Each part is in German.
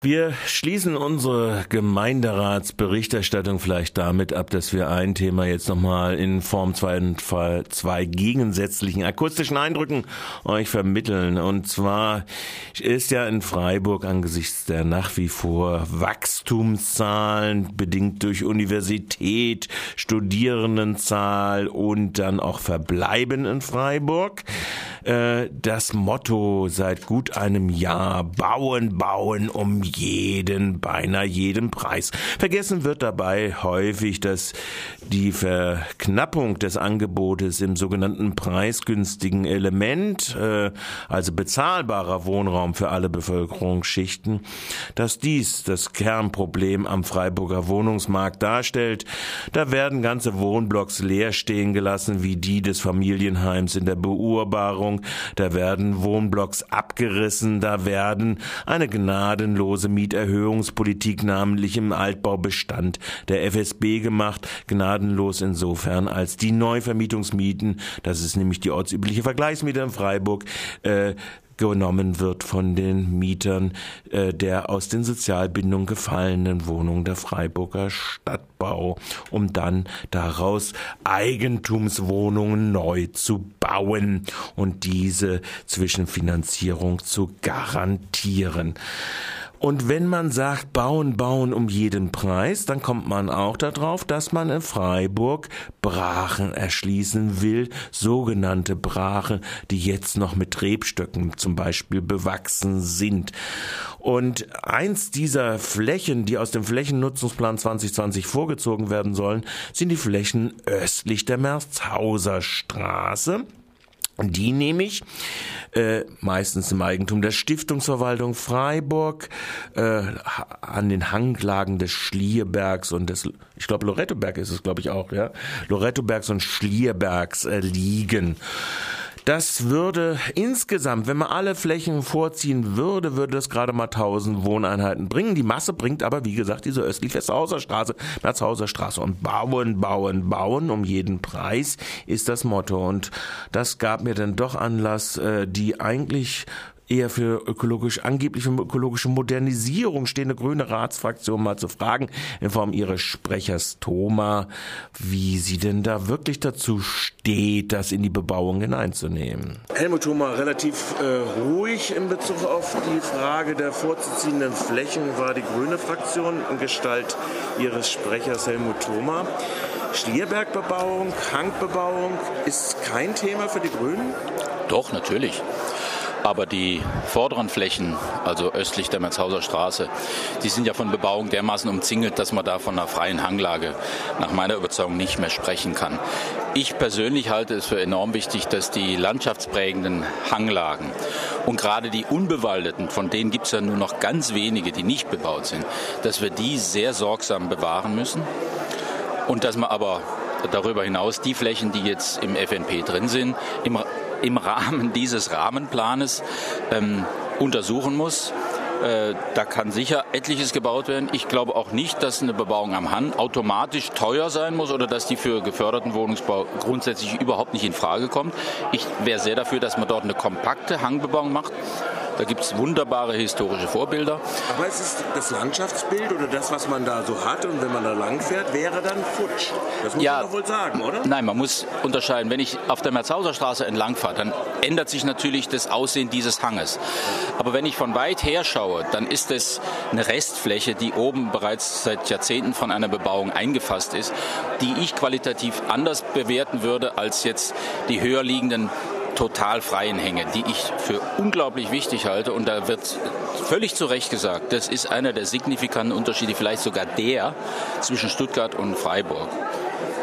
Wir schließen unsere Gemeinderatsberichterstattung vielleicht damit ab, dass wir ein Thema jetzt nochmal in Form zwei, zwei gegensätzlichen akustischen Eindrücken euch vermitteln. Und zwar ist ja in Freiburg angesichts der nach wie vor Wachstumszahlen, bedingt durch Universität, Studierendenzahl und dann auch Verbleiben in Freiburg, äh, das Motto seit gut einem Jahr bauen, bauen, um jeden, beinahe jeden Preis. Vergessen wird dabei häufig, dass die Verknappung des Angebotes im sogenannten preisgünstigen Element, äh, also bezahlbarer Wohnraum für alle Bevölkerungsschichten, dass dies das Kernproblem am Freiburger Wohnungsmarkt darstellt. Da werden ganze Wohnblocks leer stehen gelassen, wie die des Familienheims in der Beurbarung. Da werden Wohnblocks abgerissen, da werden eine gnadenlose gnadenlose Mieterhöhungspolitik, namentlich im Altbaubestand der FSB gemacht, gnadenlos insofern, als die Neuvermietungsmieten, das ist nämlich die ortsübliche Vergleichsmiete in Freiburg, äh, genommen wird von den Mietern äh, der aus den Sozialbindungen gefallenen Wohnungen der Freiburger Stadtbau, um dann daraus Eigentumswohnungen neu zu bauen und diese Zwischenfinanzierung zu garantieren. Und wenn man sagt, bauen, bauen um jeden Preis, dann kommt man auch darauf, dass man in Freiburg Brachen erschließen will, sogenannte Brachen, die jetzt noch mit Rebstöcken zum Beispiel bewachsen sind. Und eins dieser Flächen, die aus dem Flächennutzungsplan 2020 vorgezogen werden sollen, sind die Flächen östlich der Merzhauser Straße. Die nehme ich äh, meistens im Eigentum der Stiftungsverwaltung Freiburg, äh, an den Hanglagen des Schlierbergs und des, ich glaube Lorettoberg ist es, glaube ich auch, ja, Lorettobergs und Schlierbergs äh, liegen. Das würde insgesamt, wenn man alle Flächen vorziehen würde, würde das gerade mal 1000 Wohneinheiten bringen. Die Masse bringt aber, wie gesagt, diese östlich Westhauser Straße, Merzhauser Straße. Und bauen, bauen, bauen um jeden Preis ist das Motto. Und das gab mir dann doch Anlass, äh, die eigentlich eher für ökologisch, angebliche ökologische Modernisierung stehende grüne Ratsfraktion mal zu fragen, in Form ihres Sprechers Thoma, wie sie denn da wirklich dazu steht, das in die Bebauung hineinzunehmen. Helmut Thoma, relativ äh, ruhig in Bezug auf die Frage der vorzuziehenden Flächen war die grüne Fraktion in Gestalt ihres Sprechers Helmut Thoma. Schlierbergbebauung, Hangbebauung ist kein Thema für die Grünen? Doch, natürlich. Aber die vorderen Flächen, also östlich der Merzhauser Straße, die sind ja von Bebauung dermaßen umzingelt, dass man da von einer freien Hanglage nach meiner Überzeugung nicht mehr sprechen kann. Ich persönlich halte es für enorm wichtig, dass die landschaftsprägenden Hanglagen und gerade die unbewaldeten, von denen gibt es ja nur noch ganz wenige, die nicht bebaut sind, dass wir die sehr sorgsam bewahren müssen und dass man aber darüber hinaus die Flächen, die jetzt im FNP drin sind, im im Rahmen dieses Rahmenplanes ähm, untersuchen muss. Äh, da kann sicher etliches gebaut werden. Ich glaube auch nicht, dass eine Bebauung am Hang automatisch teuer sein muss oder dass die für geförderten Wohnungsbau grundsätzlich überhaupt nicht in Frage kommt. Ich wäre sehr dafür, dass man dort eine kompakte Hangbebauung macht da gibt es wunderbare historische Vorbilder. Aber es ist das Landschaftsbild oder das, was man da so hat und wenn man da lang fährt, wäre dann futsch. Das muss ja, man doch wohl sagen, oder? Nein, man muss unterscheiden. Wenn ich auf der Merzhauser Straße entlang fahre, dann ändert sich natürlich das Aussehen dieses Hanges. Aber wenn ich von weit her schaue, dann ist es eine Restfläche, die oben bereits seit Jahrzehnten von einer Bebauung eingefasst ist, die ich qualitativ anders bewerten würde als jetzt die höher liegenden total freien Hänge, die ich für unglaublich wichtig halte. Und da wird völlig zu Recht gesagt, das ist einer der signifikanten Unterschiede, vielleicht sogar der zwischen Stuttgart und Freiburg.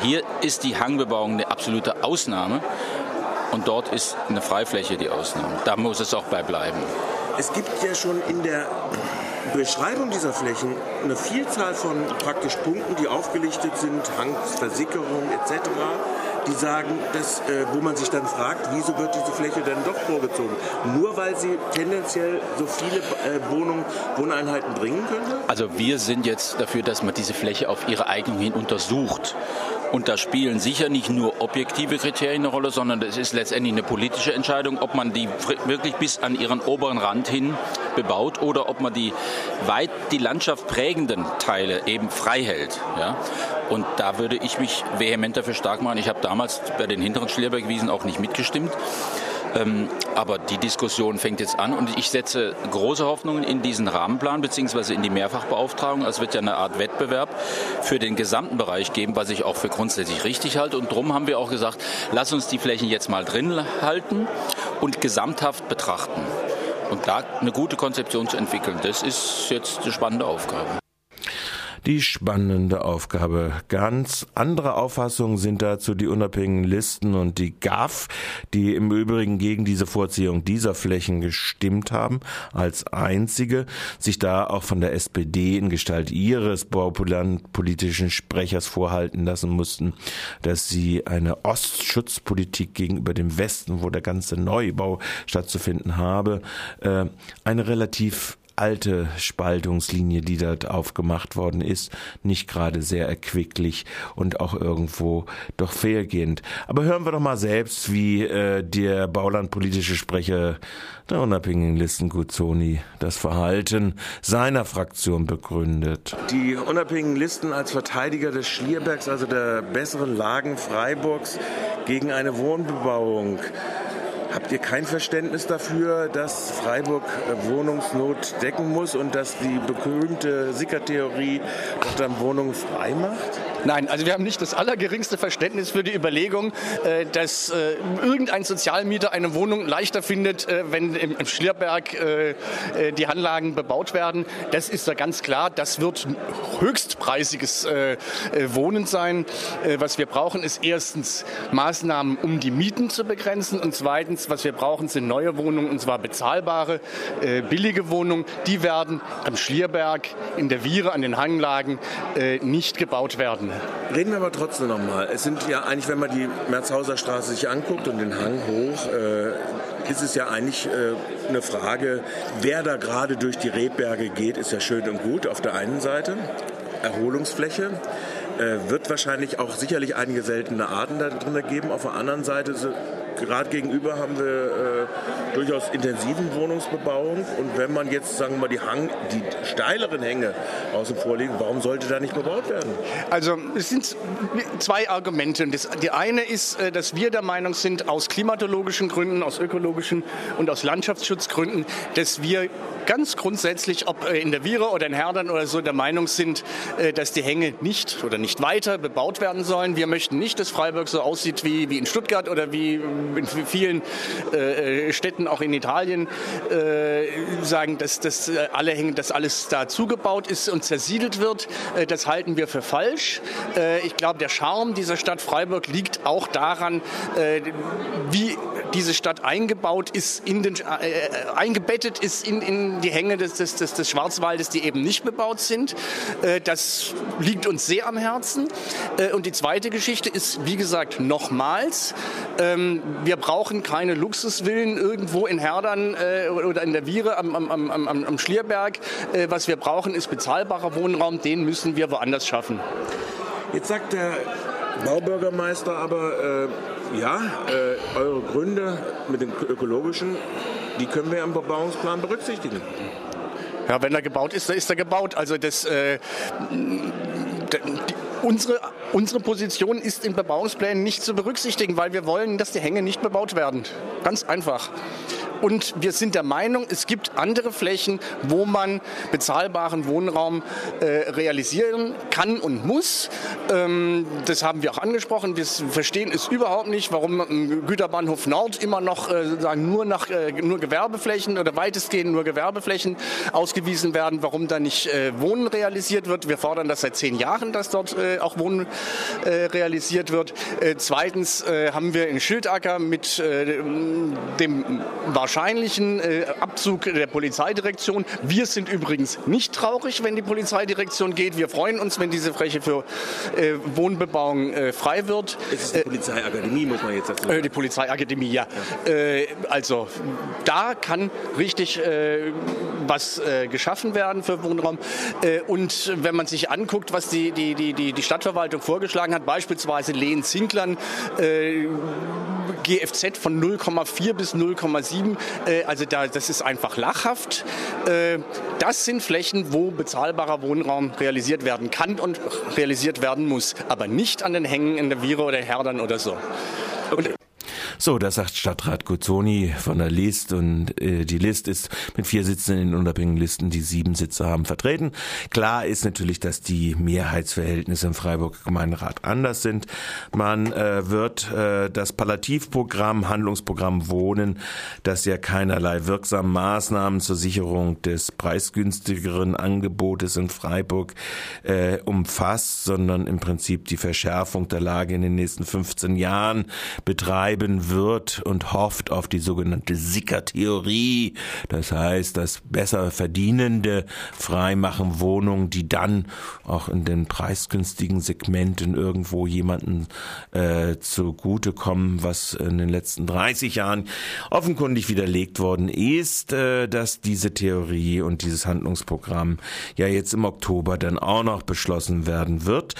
Hier ist die Hangbebauung eine absolute Ausnahme und dort ist eine Freifläche die Ausnahme. Da muss es auch bei bleiben. Es gibt ja schon in der Beschreibung dieser Flächen eine Vielzahl von praktisch Punkten, die aufgelichtet sind, Hangversickerung etc die sagen, dass, äh, wo man sich dann fragt, wieso wird diese Fläche denn doch vorgezogen? Nur weil sie tendenziell so viele äh, Wohnungen, Wohneinheiten bringen könnte? Also wir sind jetzt dafür, dass man diese Fläche auf ihre Eignung hin untersucht. Und da spielen sicher nicht nur objektive Kriterien eine Rolle, sondern es ist letztendlich eine politische Entscheidung, ob man die wirklich bis an ihren oberen Rand hin bebaut oder ob man die weit die Landschaft prägenden Teile eben frei hält. Ja? Und da würde ich mich vehement dafür stark machen. Ich habe damals bei den hinteren Schlierbergwiesen auch nicht mitgestimmt. Ähm, aber die Diskussion fängt jetzt an und ich setze große Hoffnungen in diesen Rahmenplan bzw. in die Mehrfachbeauftragung. Es wird ja eine Art Wettbewerb für den gesamten Bereich geben, was ich auch für grundsätzlich richtig halte. Und darum haben wir auch gesagt, lass uns die Flächen jetzt mal drin halten und gesamthaft betrachten. Und da eine gute Konzeption zu entwickeln, das ist jetzt eine spannende Aufgabe die spannende Aufgabe. Ganz andere Auffassungen sind dazu die unabhängigen Listen und die GAF, die im Übrigen gegen diese Vorziehung dieser Flächen gestimmt haben, als einzige, sich da auch von der SPD in Gestalt ihres baupolitischen Sprechers vorhalten lassen mussten, dass sie eine Ostschutzpolitik gegenüber dem Westen, wo der ganze Neubau stattzufinden habe, äh, eine relativ alte Spaltungslinie, die dort aufgemacht worden ist, nicht gerade sehr erquicklich und auch irgendwo doch fehlgehend. Aber hören wir doch mal selbst, wie äh, der baulandpolitische Sprecher der unabhängigen Listen Guzzoni das Verhalten seiner Fraktion begründet. Die unabhängigen Listen als Verteidiger des Schlierbergs, also der besseren Lagen Freiburgs, gegen eine Wohnbebauung Habt ihr kein Verständnis dafür, dass Freiburg äh, Wohnungsnot decken muss und dass die berühmte Sicker-Theorie doch dann Wohnungen frei macht? Nein, also wir haben nicht das allergeringste Verständnis für die Überlegung, äh, dass äh, irgendein Sozialmieter eine Wohnung leichter findet, wenn im Schlierberg die Anlagen bebaut werden. Das ist ja ganz klar. Das wird höchstpreisiges Wohnen sein. Was wir brauchen, ist erstens Maßnahmen, um die Mieten zu begrenzen und zweitens, was wir brauchen, sind neue Wohnungen und zwar bezahlbare, billige Wohnungen. Die werden am Schlierberg, in der Viere, an den Hanglagen nicht gebaut werden. Reden wir aber trotzdem nochmal. Es sind ja eigentlich, wenn man die Merzhauser Straße sich anguckt und den Hang hoch, äh, ist es ja eigentlich äh, eine Frage, wer da gerade durch die Rebberge geht, ist ja schön und gut auf der einen Seite. Erholungsfläche. Äh, wird wahrscheinlich auch sicherlich einige seltene Arten da drin geben. Auf der anderen Seite gerade gegenüber haben wir äh, durchaus intensiven Wohnungsbebauung. Und wenn man jetzt, sagen wir mal, die, Hang, die steileren Hänge außen vor liegen, warum sollte da nicht bebaut werden? Also es sind zwei Argumente. Das, die eine ist, äh, dass wir der Meinung sind, aus klimatologischen Gründen, aus ökologischen und aus Landschaftsschutzgründen, dass wir ganz grundsätzlich, ob äh, in der Viere oder in Herdern oder so, der Meinung sind, äh, dass die Hänge nicht oder nicht weiter bebaut werden sollen. Wir möchten nicht, dass Freiburg so aussieht wie, wie in Stuttgart oder wie in vielen äh, Städten, auch in Italien, äh, sagen, dass, dass alle Hänge, dass alles da zugebaut ist und zersiedelt wird. Äh, das halten wir für falsch. Äh, ich glaube, der Charme dieser Stadt Freiburg liegt auch daran, wie diese Stadt eingebaut ist, in den, eingebettet ist in, in die Hänge des, des, des, des Schwarzwaldes, die eben nicht bebaut sind. Äh, das liegt uns sehr am Herzen. Äh, und die zweite Geschichte ist, wie gesagt, nochmals, ähm, wir brauchen keine Luxusvillen irgendwo in Herdern äh, oder in der Viere am, am, am, am Schlierberg. Was wir brauchen, ist bezahlbarer Wohnraum. Den müssen wir woanders schaffen. Jetzt sagt der Baubürgermeister aber, äh, ja, äh, eure Gründe mit dem ökologischen die können wir im Bebauungsplan berücksichtigen. Ja, wenn er gebaut ist, dann ist er gebaut. Also das, äh, die, unsere, unsere Position ist in Bebauungsplänen nicht zu berücksichtigen, weil wir wollen, dass die Hänge nicht bebaut werden. Ganz einfach. Und wir sind der Meinung, es gibt andere Flächen, wo man bezahlbaren Wohnraum äh, realisieren kann und muss. Ähm, das haben wir auch angesprochen. Wir verstehen es überhaupt nicht, warum im Güterbahnhof Nord immer noch äh, sagen, nur, nach, äh, nur Gewerbeflächen oder weitestgehend nur Gewerbeflächen ausgewiesen werden, warum da nicht äh, Wohnen realisiert wird. Wir fordern das seit zehn Jahren, dass dort äh, auch Wohnen äh, realisiert wird. zweitens haben wir in Schildacker mit dem war wahrscheinlichen äh, Abzug der Polizeidirektion. Wir sind übrigens nicht traurig, wenn die Polizeidirektion geht. Wir freuen uns, wenn diese Fläche für äh, Wohnbebauung äh, frei wird. Es ist die Polizeiakademie, muss man jetzt dazu sagen. die Polizeiakademie, ja. ja. also da kann richtig was geschaffen werden für Wohnraum. und wenn man sich anguckt, was die, die, die, die Stadtverwaltung vorgeschlagen hat, beispielsweise Lehen-Zinklern, GFZ von 0,4 bis 0,7. Äh, also da, das ist einfach lachhaft. Äh, das sind Flächen, wo bezahlbarer Wohnraum realisiert werden kann und realisiert werden muss, aber nicht an den Hängen in der Viere oder Herdern oder so. Okay. So, das sagt Stadtrat Guzzoni von der List und äh, die List ist mit vier Sitzen in den unabhängigen Listen, die sieben Sitze haben, vertreten. Klar ist natürlich, dass die Mehrheitsverhältnisse im Freiburger Gemeinderat anders sind. Man äh, wird äh, das Palliativprogramm, Handlungsprogramm Wohnen, das ja keinerlei wirksamen Maßnahmen zur Sicherung des preisgünstigeren Angebotes in Freiburg äh, umfasst, sondern im Prinzip die Verschärfung der Lage in den nächsten 15 Jahren betreiben wird und hofft auf die sogenannte Sicker-Theorie. Das heißt, dass besser verdienende freimachen Wohnungen, die dann auch in den preisgünstigen Segmenten irgendwo jemanden äh, zugutekommen, was in den letzten 30 Jahren offenkundig widerlegt worden ist, äh, dass diese Theorie und dieses Handlungsprogramm ja jetzt im Oktober dann auch noch beschlossen werden wird,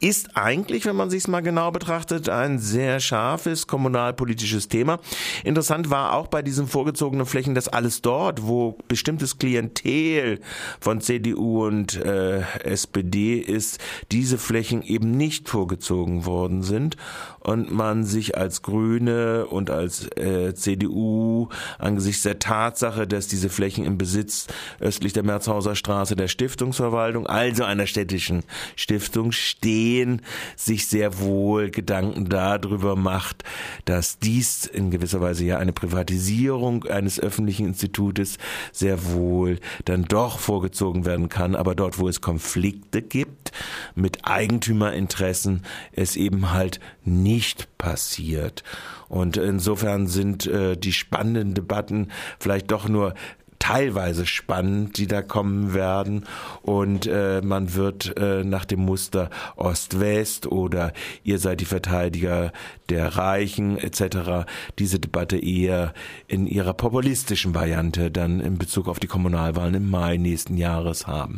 ist eigentlich, wenn man sich es mal genau betrachtet, ein sehr scharfes kommunalpolitisches politisches Thema. Interessant war auch bei diesen vorgezogenen Flächen, dass alles dort, wo bestimmtes Klientel von CDU und äh, SPD ist, diese Flächen eben nicht vorgezogen worden sind und man sich als Grüne und als äh, CDU angesichts der Tatsache, dass diese Flächen im Besitz östlich der Merzhauser Straße der Stiftungsverwaltung, also einer städtischen Stiftung stehen, sich sehr wohl Gedanken darüber macht, dies in gewisser Weise ja eine Privatisierung eines öffentlichen Institutes sehr wohl dann doch vorgezogen werden kann, aber dort, wo es Konflikte gibt mit Eigentümerinteressen, es eben halt nicht passiert. Und insofern sind äh, die spannenden Debatten vielleicht doch nur teilweise spannend, die da kommen werden. Und äh, man wird äh, nach dem Muster Ost-West oder ihr seid die Verteidiger der Reichen etc. diese Debatte eher in ihrer populistischen Variante dann in Bezug auf die Kommunalwahlen im Mai nächsten Jahres haben.